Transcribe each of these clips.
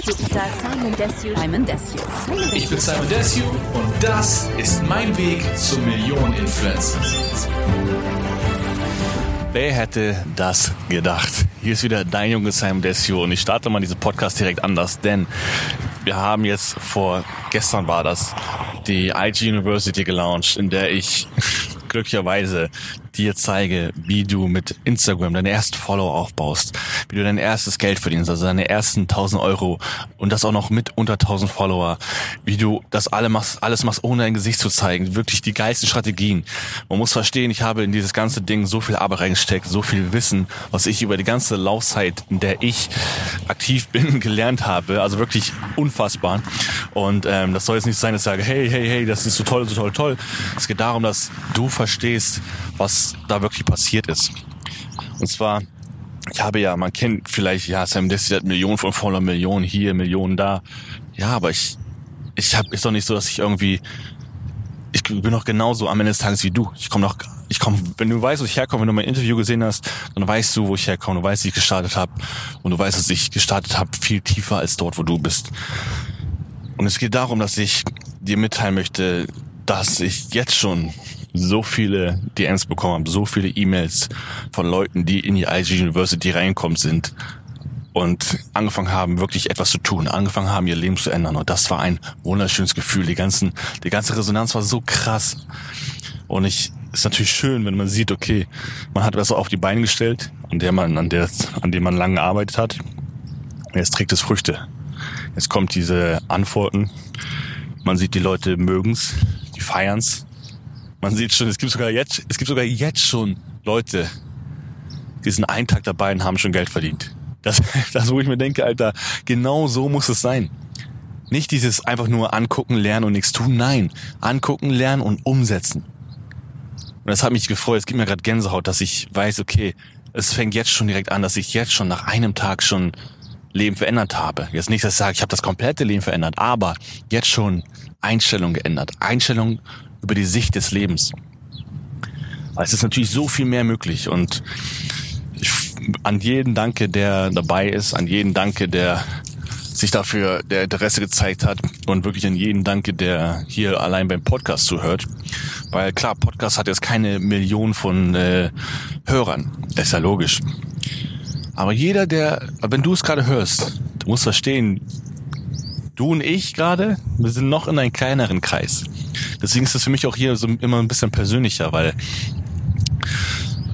Simon Desue. Simon Desue. Ich bin Simon Desue und das ist mein Weg zum Millionen-Influencer. Wer hätte das gedacht? Hier ist wieder dein Junge Simon Desue und ich starte mal diesen Podcast direkt anders, denn wir haben jetzt vor, gestern war das, die IG University gelauncht, in der ich glücklicherweise dir zeige, wie du mit Instagram deine ersten Follower aufbaust, wie du dein erstes Geld verdienst, also deine ersten 1000 Euro und das auch noch mit unter 1000 Follower, wie du das alle machst, alles machst, ohne dein Gesicht zu zeigen, wirklich die geilsten Strategien. Man muss verstehen, ich habe in dieses ganze Ding so viel Arbeit reingesteckt, so viel Wissen, was ich über die ganze Laufzeit, in der ich aktiv bin, gelernt habe, also wirklich unfassbar. Und ähm, das soll jetzt nicht sein, dass ich sage, hey, hey, hey, das ist so toll, so toll, toll. Es geht darum, dass du verstehst, was da wirklich passiert ist. Und zwar, ich habe ja, man kennt vielleicht, ja, Sam Desi hat Millionen von Follower, Millionen hier, Millionen da. Ja, aber ich, ich habe, ist doch nicht so, dass ich irgendwie, ich bin noch genauso am Ende des Tages wie du. Ich komme noch, ich komme, wenn du weißt, wo ich herkomme, wenn du mein Interview gesehen hast, dann weißt du, wo ich herkomme, du weißt, wie ich gestartet habe und du weißt, dass ich gestartet habe viel tiefer als dort, wo du bist. Und es geht darum, dass ich dir mitteilen möchte, dass ich jetzt schon so viele DMs bekommen habe, so viele E-Mails von Leuten, die in die IG University reinkommen sind und angefangen haben, wirklich etwas zu tun, angefangen haben, ihr Leben zu ändern. Und das war ein wunderschönes Gefühl. Die ganzen, die ganze Resonanz war so krass. Und ich, ist natürlich schön, wenn man sieht, okay, man hat was auf die Beine gestellt, an der man, an der, an dem man lange gearbeitet hat. Jetzt trägt es Früchte. Jetzt kommt diese Antworten. Man sieht, die Leute mögen's, die feiern's. Man sieht schon, es gibt sogar jetzt, es gibt sogar jetzt schon Leute, die sind einen Tag dabei und haben schon Geld verdient. Das, das, wo ich mir denke, Alter, genau so muss es sein. Nicht dieses einfach nur angucken, lernen und nichts tun. Nein, angucken, lernen und umsetzen. Und das hat mich gefreut. Es gibt mir gerade Gänsehaut, dass ich weiß, okay, es fängt jetzt schon direkt an, dass ich jetzt schon nach einem Tag schon Leben verändert habe. Jetzt nicht, dass ich sage, ich habe das komplette Leben verändert, aber jetzt schon Einstellung geändert. Einstellung über die Sicht des Lebens. Weil es ist natürlich so viel mehr möglich und ich, an jeden danke, der dabei ist, an jeden danke, der sich dafür der Interesse gezeigt hat und wirklich an jeden danke, der hier allein beim Podcast zuhört. Weil klar, Podcast hat jetzt keine Million von äh, Hörern. Das ist ja logisch. Aber jeder, der, wenn du es gerade hörst, du musst verstehen, du und ich gerade, wir sind noch in einem kleineren Kreis. Deswegen ist es für mich auch hier so immer ein bisschen persönlicher, weil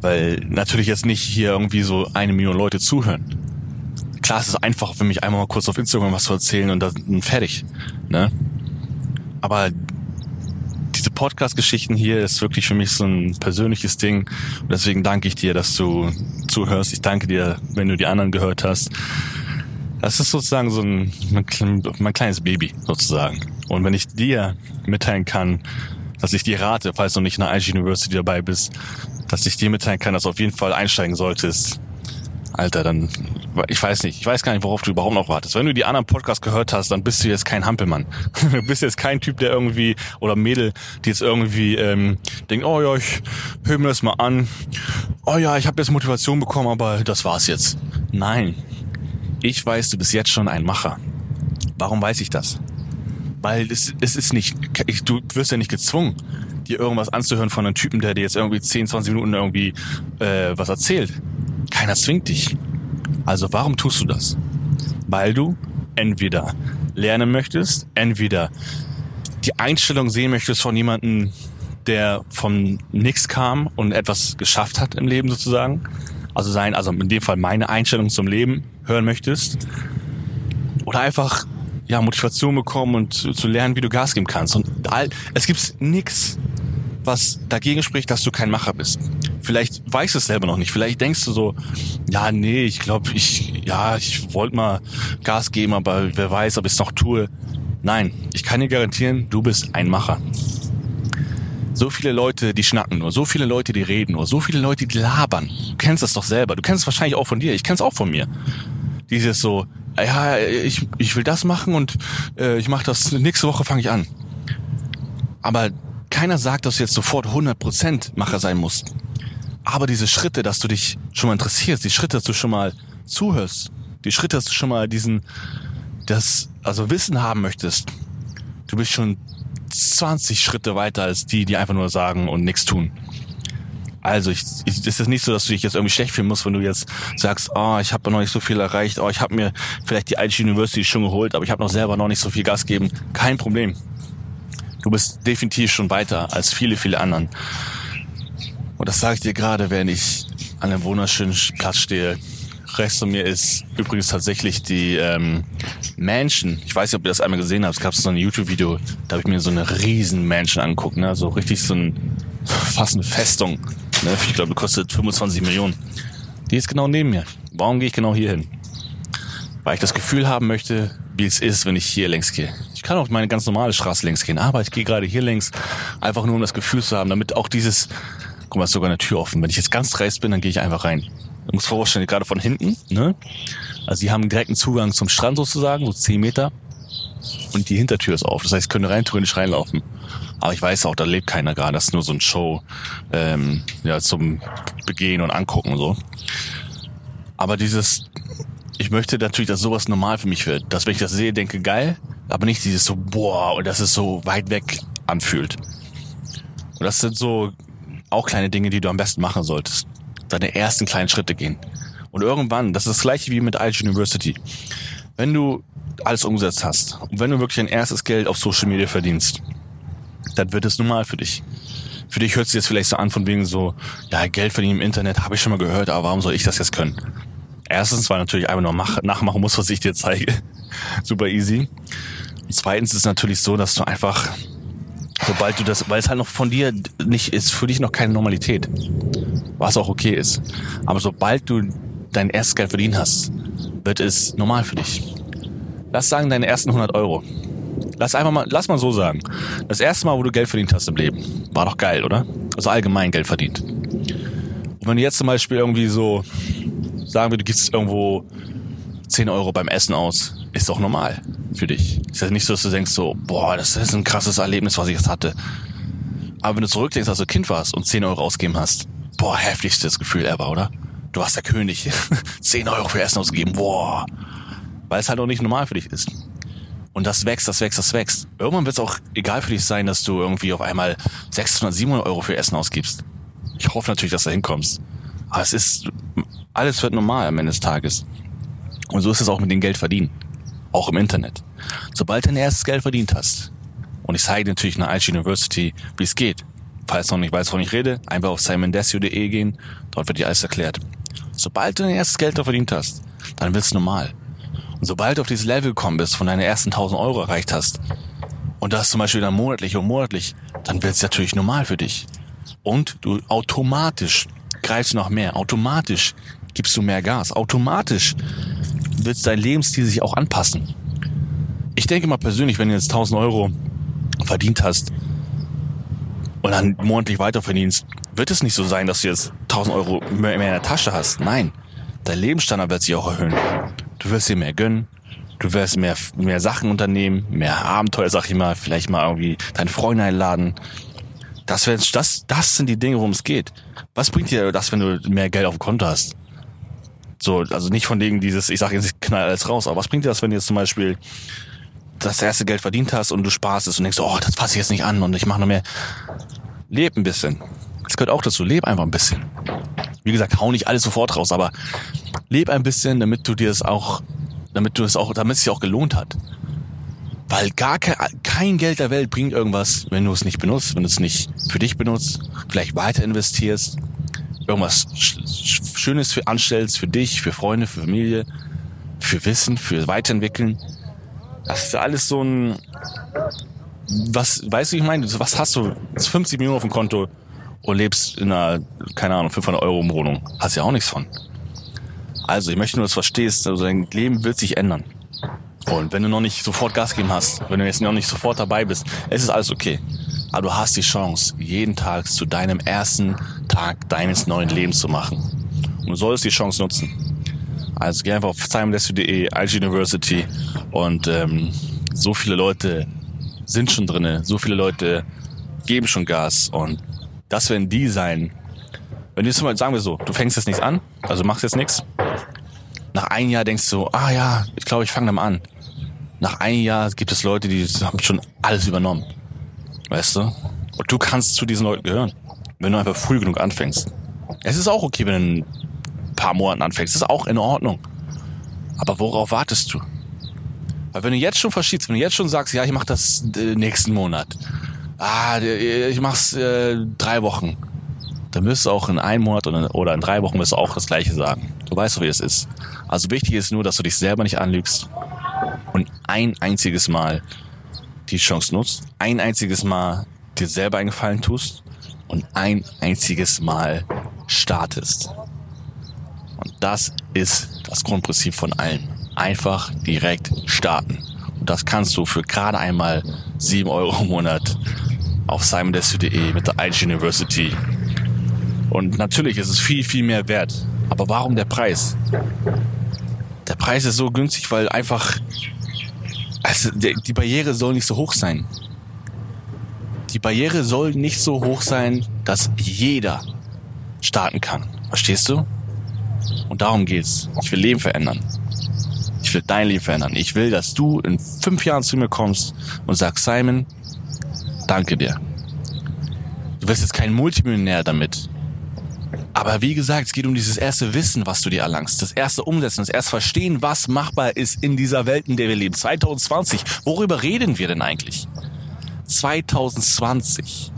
weil natürlich jetzt nicht hier irgendwie so eine Million Leute zuhören. Klar, es ist einfach für mich einmal mal kurz auf Instagram was zu erzählen und dann fertig. Ne? Aber diese Podcast-Geschichten hier ist wirklich für mich so ein persönliches Ding. Und deswegen danke ich dir, dass du zuhörst. Ich danke dir, wenn du die anderen gehört hast. Das ist sozusagen so ein mein kleines Baby sozusagen. Und wenn ich dir mitteilen kann, dass ich dir rate, falls du nicht in der IG University dabei bist, dass ich dir mitteilen kann, dass du auf jeden Fall einsteigen solltest. Alter, dann, ich weiß nicht, ich weiß gar nicht, worauf du überhaupt noch wartest. Wenn du die anderen Podcasts gehört hast, dann bist du jetzt kein Hampelmann. Du bist jetzt kein Typ, der irgendwie, oder Mädel, die jetzt irgendwie ähm, denkt, oh ja, ich höre mir das mal an. Oh ja, ich habe jetzt Motivation bekommen, aber das war's jetzt. Nein, ich weiß, du bist jetzt schon ein Macher. Warum weiß ich das? Weil es, es ist nicht, du wirst ja nicht gezwungen, dir irgendwas anzuhören von einem Typen, der dir jetzt irgendwie 10, 20 Minuten irgendwie äh, was erzählt. Keiner zwingt dich. Also warum tust du das? Weil du entweder lernen möchtest, entweder die Einstellung sehen möchtest von jemandem, der vom Nix kam und etwas geschafft hat im Leben sozusagen. Also sein, also in dem Fall meine Einstellung zum Leben hören möchtest. Oder einfach ja, Motivation bekommen und zu, lernen, wie du Gas geben kannst. Und all, es gibt nichts, was dagegen spricht, dass du kein Macher bist. Vielleicht weißt du es selber noch nicht. Vielleicht denkst du so, ja, nee, ich glaube, ich, ja, ich wollte mal Gas geben, aber wer weiß, ob ich es noch tue. Nein, ich kann dir garantieren, du bist ein Macher. So viele Leute, die schnacken nur, so viele Leute, die reden nur, so viele Leute, die labern. Du kennst das doch selber. Du kennst es wahrscheinlich auch von dir. Ich kenn's auch von mir. Dieses so, ja, ich, ich will das machen und äh, ich mache das, nächste Woche fange ich an. Aber keiner sagt, dass du jetzt sofort 100% Macher sein musst. Aber diese Schritte, dass du dich schon mal interessierst, die Schritte, dass du schon mal zuhörst, die Schritte, dass du schon mal diesen, das, also Wissen haben möchtest, du bist schon 20 Schritte weiter als die, die einfach nur sagen und nichts tun. Also, ich, ich, ist es nicht so, dass du dich jetzt irgendwie schlecht fühlen musst, wenn du jetzt sagst, oh, ich habe noch nicht so viel erreicht, oh, ich habe mir vielleicht die IT University schon geholt, aber ich habe noch selber noch nicht so viel Gas gegeben. Kein Problem. Du bist definitiv schon weiter als viele, viele anderen. Und das sage ich dir gerade, wenn ich an einem wunderschönen Platz stehe. Rechts von mir ist übrigens tatsächlich die ähm, Mansion. Ich weiß nicht, ob ihr das einmal gesehen habt. Es gab so ein YouTube-Video, da habe ich mir so eine riesen Mansion angeguckt. Ne? So richtig so ein, fast eine Festung. Ne? Ich glaube, kostet 25 Millionen. Die ist genau neben mir. Warum gehe ich genau hier hin? Weil ich das Gefühl haben möchte, wie es ist, wenn ich hier längs gehe. Ich kann auch meine ganz normale Straße längs gehen, aber ich gehe gerade hier längs, einfach nur um das Gefühl zu haben, damit auch dieses, guck mal, ist sogar eine Tür offen. Wenn ich jetzt ganz dreist bin, dann gehe ich einfach rein. Du musst vorstellen, gerade von hinten, ne? Also die haben direkten Zugang zum Strand sozusagen, so 10 Meter. Und die Hintertür ist auf. Das heißt, könnte rein theoretisch reinlaufen. Aber ich weiß auch, da lebt keiner gerade. Das ist nur so ein Show ähm, ja, zum Begehen und Angucken und so. Aber dieses, ich möchte natürlich, dass sowas normal für mich wird. Dass wenn ich das sehe, denke, geil, aber nicht dieses so, boah, und dass es so weit weg anfühlt. Und das sind so auch kleine Dinge, die du am besten machen solltest. Deine ersten kleinen Schritte gehen. Und irgendwann, das ist das gleiche wie mit Irish University. Wenn du alles umgesetzt hast und wenn du wirklich dein erstes Geld auf Social Media verdienst, dann wird es normal für dich. Für dich hört sich jetzt vielleicht so an von wegen so, ja, Geld verdienen im Internet habe ich schon mal gehört, aber warum soll ich das jetzt können? Erstens, weil natürlich einfach nur mach, nachmachen muss, was ich dir zeige. Super easy. Und zweitens ist es natürlich so, dass du einfach, sobald du das, weil es halt noch von dir nicht ist, für dich noch keine Normalität. Was auch okay ist. Aber sobald du dein erstes Geld verdient hast, wird es normal für dich. Lass sagen, deine ersten 100 Euro. Lass einfach mal, lass mal so sagen. Das erste Mal, wo du Geld verdient hast im Leben, war doch geil, oder? Also allgemein Geld verdient. Und wenn du jetzt zum Beispiel irgendwie so, sagen wir, du gibst irgendwo 10 Euro beim Essen aus, ist doch normal für dich. Ist ja nicht so, dass du denkst so, boah, das ist ein krasses Erlebnis, was ich jetzt hatte. Aber wenn du zurückdenkst, als du Kind warst und 10 Euro ausgeben hast, boah, heftigstes Gefühl ever, oder? Du warst der König. 10 Euro für Essen ausgegeben, boah. Weil es halt auch nicht normal für dich ist. Und das wächst, das wächst, das wächst. Irgendwann wird es auch egal für dich sein, dass du irgendwie auf einmal 600, 700 Euro für Essen ausgibst. Ich hoffe natürlich, dass du hinkommst. Aber es ist, alles wird normal am Ende des Tages. Und so ist es auch mit dem Geld verdienen. Auch im Internet. Sobald du dein erstes Geld verdient hast, und ich zeige dir natürlich nach IG University, wie es geht. Falls du noch nicht weißt, wovon ich rede, einfach auf simondesio.de gehen, dort wird dir alles erklärt. Sobald du dein erstes Geld verdient hast, dann wird es normal. Und sobald du auf dieses Level gekommen bist, von deinen ersten 1000 Euro erreicht hast, und das zum Beispiel dann monatlich und monatlich, dann wird es natürlich normal für dich. Und du automatisch greifst noch mehr, automatisch gibst du mehr Gas, automatisch wird dein Lebensstil sich auch anpassen. Ich denke mal persönlich, wenn du jetzt 1000 Euro verdient hast und dann monatlich weiter verdienst, wird es nicht so sein, dass du jetzt 1000 Euro mehr in der Tasche hast. Nein, dein Lebensstandard wird sich auch erhöhen. Du wirst dir mehr gönnen, du wirst mehr, mehr Sachen unternehmen, mehr Abenteuer, sag ich mal, vielleicht mal irgendwie deine Freunde einladen. Das, das, das sind die Dinge, worum es geht. Was bringt dir das, wenn du mehr Geld auf dem Konto hast? So, also nicht von wegen dieses, ich sage jetzt, ich knall alles raus, aber was bringt dir das, wenn du jetzt zum Beispiel das erste Geld verdient hast und du sparst es und denkst, oh, das fasse ich jetzt nicht an und ich mache noch mehr. Leb ein bisschen. Das gehört auch dazu. Leb einfach ein bisschen. Wie gesagt, hau nicht alles sofort raus, aber leb ein bisschen, damit du dir es auch, damit du es auch, damit es sich auch gelohnt hat. Weil gar kein, kein Geld der Welt bringt irgendwas, wenn du es nicht benutzt, wenn du es nicht für dich benutzt, vielleicht weiter investierst, irgendwas Schönes für anstellst, für dich, für Freunde, für Familie, für Wissen, für Weiterentwickeln. Das ist alles so ein, was, weißt du, ich meine, was hast du? 50 Millionen auf dem Konto und lebst in einer, keine Ahnung, 500 Euro Wohnung. Hast ja auch nichts von. Also, ich möchte nur, dass du verstehst, also dein Leben wird sich ändern. Und wenn du noch nicht sofort Gas geben hast, wenn du jetzt noch nicht sofort dabei bist, es ist alles okay. Aber du hast die Chance, jeden Tag zu deinem ersten Tag deines neuen Lebens zu machen. Und du solltest die Chance nutzen. Also geh einfach auf timeless.de, IG University und ähm, so viele Leute sind schon drinne, so viele Leute geben schon Gas und das werden die sein. Wenn du jetzt mal sagen wir so, du fängst jetzt nichts an, also machst jetzt nichts. Nach einem Jahr denkst du, ah ja, ich glaube, ich fange dann an. Nach einem Jahr gibt es Leute, die haben schon alles übernommen. Weißt du? Und du kannst zu diesen Leuten gehören, wenn du einfach früh genug anfängst. Es ist auch okay, wenn du ein paar Monaten anfängst. Das ist auch in Ordnung. Aber worauf wartest du? Weil wenn du jetzt schon verschiebst, wenn du jetzt schon sagst, ja, ich mach das äh, nächsten Monat, ah, ich mach's äh, drei Wochen, dann wirst du auch in einem Monat oder in drei Wochen wirst du auch das Gleiche sagen. Du weißt doch, wie es ist. Also wichtig ist nur, dass du dich selber nicht anlügst und ein einziges Mal die Chance nutzt, ein einziges Mal dir selber einen Gefallen tust und ein einziges Mal startest. Und das ist das Grundprinzip von allen. Einfach direkt starten. Und das kannst du für gerade einmal sieben Euro im Monat auf simondesio.de mit der IG University. Und natürlich ist es viel, viel mehr wert. Aber warum der Preis? Der Preis ist so günstig, weil einfach, also die Barriere soll nicht so hoch sein. Die Barriere soll nicht so hoch sein, dass jeder starten kann. Verstehst du? Und darum geht's. Ich will Leben verändern. Ich will dein Leben verändern. Ich will, dass du in fünf Jahren zu mir kommst und sagst, Simon, danke dir. Du wirst jetzt kein Multimillionär damit. Aber wie gesagt, es geht um dieses erste Wissen, was du dir erlangst. Das erste Umsetzen, das erste Verstehen, was machbar ist in dieser Welt, in der wir leben. 2020. Worüber reden wir denn eigentlich? 2020.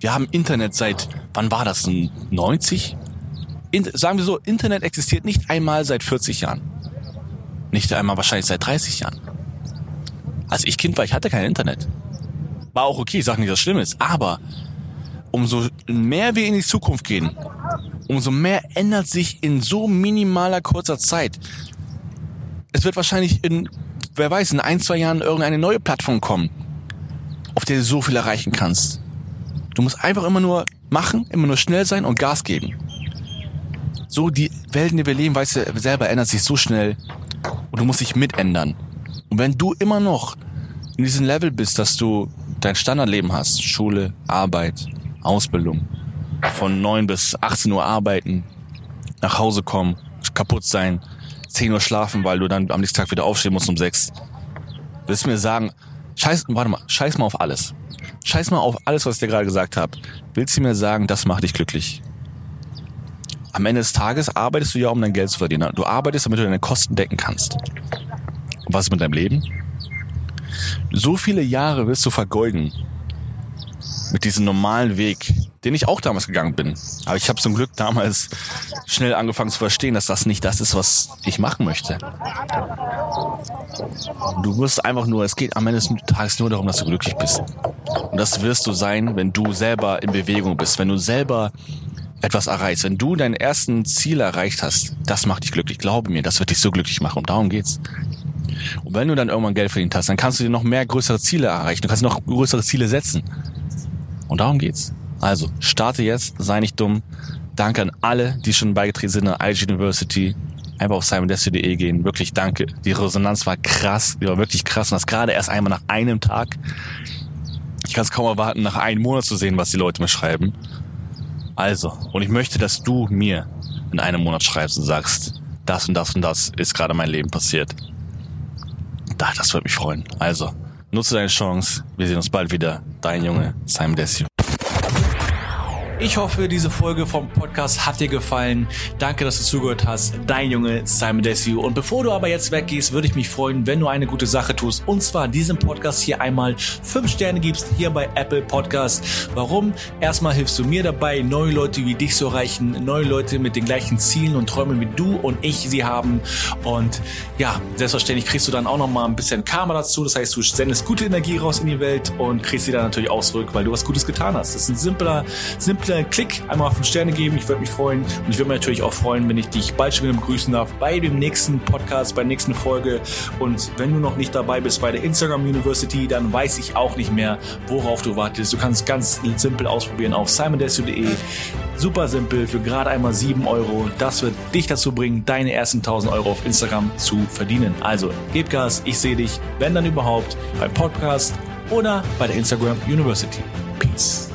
Wir haben Internet seit, wann war das? 90? In, sagen wir so, Internet existiert nicht einmal seit 40 Jahren. Nicht einmal wahrscheinlich seit 30 Jahren. Als ich Kind war, ich hatte kein Internet. War auch okay, ich sage nicht, dass schlimm ist. Aber umso mehr wir in die Zukunft gehen, umso mehr ändert sich in so minimaler kurzer Zeit. Es wird wahrscheinlich in, wer weiß, in ein, zwei Jahren irgendeine neue Plattform kommen, auf der du so viel erreichen kannst. Du musst einfach immer nur machen, immer nur schnell sein und Gas geben. So die Welt, in der wir leben, weißt du, selber ändert sich so schnell und du musst dich mitändern. Und wenn du immer noch in diesem Level bist, dass du dein Standardleben hast, Schule, Arbeit, Ausbildung, von 9 bis 18 Uhr arbeiten, nach Hause kommen, kaputt sein, 10 Uhr schlafen, weil du dann am nächsten Tag wieder aufstehen musst um 6. Willst du mir sagen, scheiß, warte mal, scheiß mal auf alles. Scheiß mal auf alles, was ich dir gerade gesagt habe. Willst du mir sagen, das macht dich glücklich? Am Ende des Tages arbeitest du ja, um dein Geld zu verdienen. Du arbeitest, damit du deine Kosten decken kannst. Und was ist mit deinem Leben? So viele Jahre wirst du vergeuden mit diesem normalen Weg, den ich auch damals gegangen bin. Aber ich habe zum Glück damals schnell angefangen zu verstehen, dass das nicht das ist, was ich machen möchte. Du musst einfach nur, es geht am Ende des Tages nur darum, dass du glücklich bist. Und das wirst du sein, wenn du selber in Bewegung bist, wenn du selber etwas erreichst, wenn du dein ersten Ziel erreicht hast, das macht dich glücklich. Glaube mir, das wird dich so glücklich machen. Und darum geht's. Und wenn du dann irgendwann Geld verdient hast, dann kannst du dir noch mehr größere Ziele erreichen. Du kannst noch größere Ziele setzen. Und darum geht's. Also, starte jetzt, sei nicht dumm. Danke an alle, die schon beigetreten sind an IG University. Einfach auf simondestiny.de gehen. Wirklich danke. Die Resonanz war krass. Die war wirklich krass. Und das gerade erst einmal nach einem Tag. Ich kann es kaum erwarten, nach einem Monat zu sehen, was die Leute mir schreiben. Also, und ich möchte, dass du mir in einem Monat schreibst und sagst, das und das und das ist gerade mein Leben passiert. Das würde mich freuen. Also, nutze deine Chance. Wir sehen uns bald wieder. Dein Junge, Simon Desio. Ich hoffe, diese Folge vom Podcast hat dir gefallen. Danke, dass du zugehört hast. Dein Junge Simon Desue. Und bevor du aber jetzt weggehst, würde ich mich freuen, wenn du eine gute Sache tust. Und zwar diesem Podcast hier einmal fünf Sterne gibst hier bei Apple Podcast. Warum? Erstmal hilfst du mir dabei, neue Leute wie dich zu erreichen, neue Leute mit den gleichen Zielen und Träumen wie du und ich sie haben. Und ja, selbstverständlich kriegst du dann auch noch mal ein bisschen Karma dazu. Das heißt, du sendest gute Energie raus in die Welt und kriegst sie dann natürlich auch zurück, weil du was Gutes getan hast. Das ist ein simpler, simpler kleinen Klick, einmal auf 5 Sterne geben. Ich würde mich freuen. Und ich würde mich natürlich auch freuen, wenn ich dich bald schon wieder begrüßen darf bei dem nächsten Podcast, bei der nächsten Folge. Und wenn du noch nicht dabei bist bei der Instagram University, dann weiß ich auch nicht mehr, worauf du wartest. Du kannst ganz simpel ausprobieren auf simondesu.de. Super simpel, für gerade einmal 7 Euro. Das wird dich dazu bringen, deine ersten 1000 Euro auf Instagram zu verdienen. Also, gib Gas, ich sehe dich, wenn dann überhaupt, beim Podcast oder bei der Instagram University. Peace.